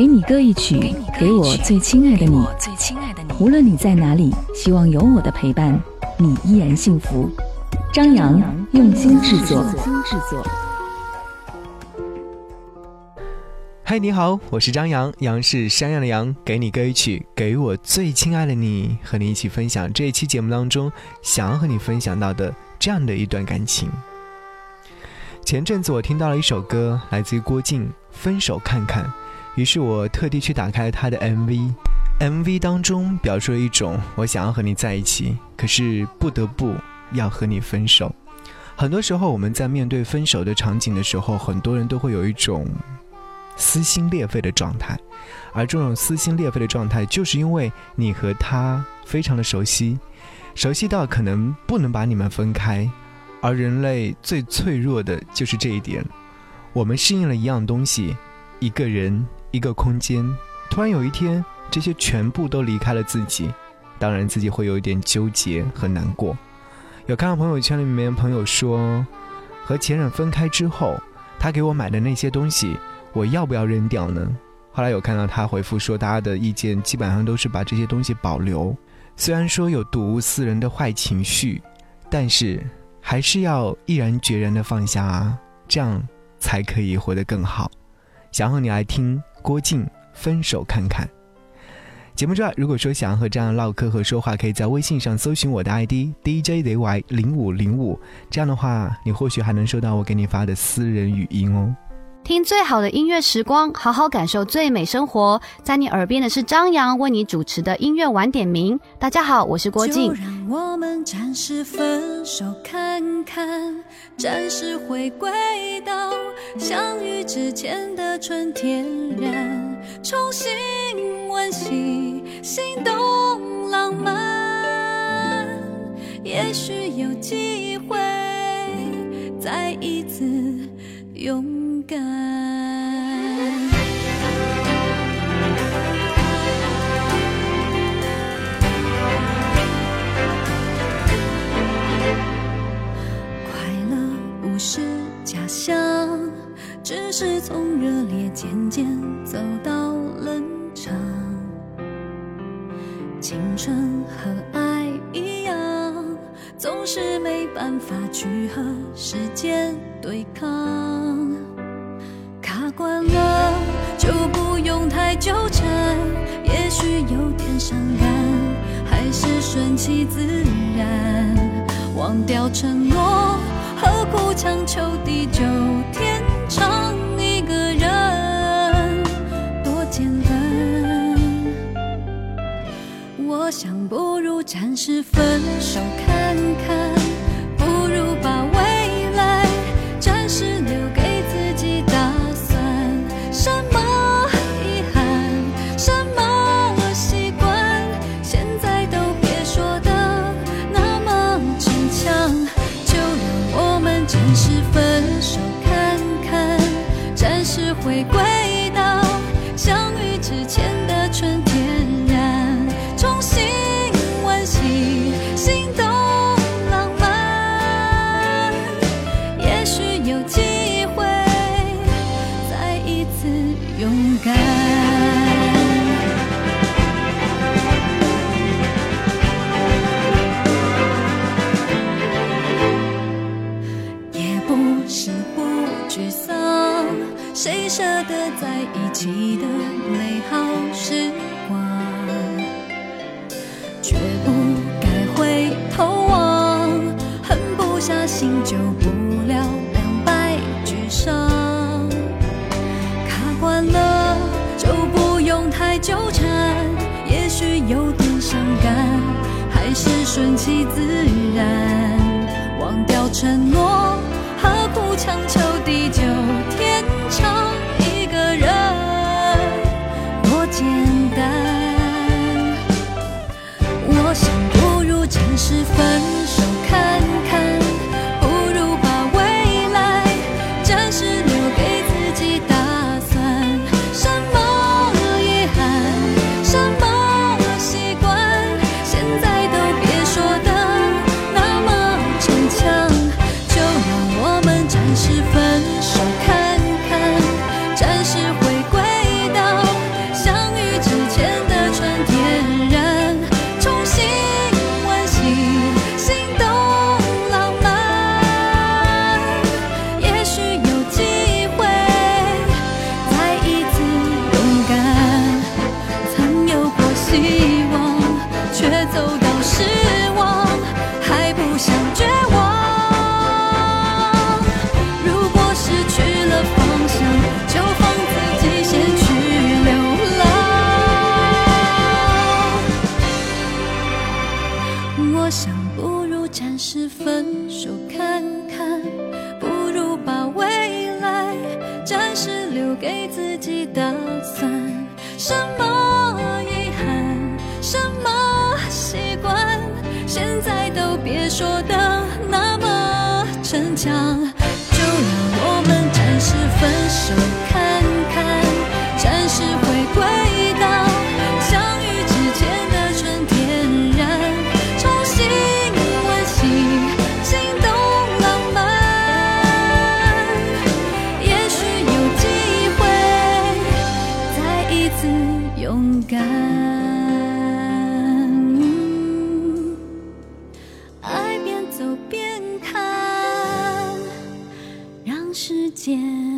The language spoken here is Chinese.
给你歌一曲，给我最亲爱的你。无论你在哪里，希望有我的陪伴，你依然幸福。张扬用心制作。嗨，你好，我是张扬，杨是山羊的羊，给你歌一曲，给我最亲爱的你，和你一起分享这一期节目当中想要和你分享到的这样的一段感情。前阵子我听到了一首歌，来自于郭靖，《分手看看》，于是我特地去打开了他的 MV，MV 当中表述了一种我想要和你在一起，可是不得不要和你分手。很多时候我们在面对分手的场景的时候，很多人都会有一种。撕心裂肺的状态，而这种撕心裂肺的状态，就是因为你和他非常的熟悉，熟悉到可能不能把你们分开。而人类最脆弱的就是这一点，我们适应了一样东西，一个人，一个空间，突然有一天，这些全部都离开了自己，当然自己会有一点纠结和难过。有看到朋友圈里面朋友说，和前任分开之后，他给我买的那些东西。我要不要扔掉呢？后来有看到他回复说，大家的意见基本上都是把这些东西保留。虽然说有睹物思人的坏情绪，但是还是要毅然决然的放下啊，这样才可以活得更好。想和你来听郭靖分手看看。节目之外，如果说想要和这样唠嗑和说话，可以在微信上搜寻我的 ID DJZY 零五零五，这样的话，你或许还能收到我给你发的私人语音哦。听最好的音乐时光，好好感受最美生活。在你耳边的是张扬为你主持的音乐晚点名。大家好，我是郭靖。让我们暂时分手看看，暂时回归到相遇之前的纯天然，重新温习，心动浪漫。也许有机会再一次拥。感快乐不是假象，只是从热烈渐渐走到冷场。青春和爱一样，总是没办法去和时间对抗。习惯了就不用太纠缠，也许有点伤感，还是顺其自然，忘掉承诺，何苦强求地久天长？一个人多简单，我想不如暂时分手心惋惜心动浪漫也许有机会再一次勇敢。也不是不沮丧谁舍得在一起的美好时心就不了，两败俱伤。看惯了就不用太纠缠，也许有点伤感，还是顺其自然。忘掉承诺，何苦强求？地久天长，一个人多简单。我想，不如暂时分。都别说的那么逞强就让我们暂时分手看看暂时回归到相遇之前的纯天然重新温习心动浪漫也许有机会再一次勇敢。间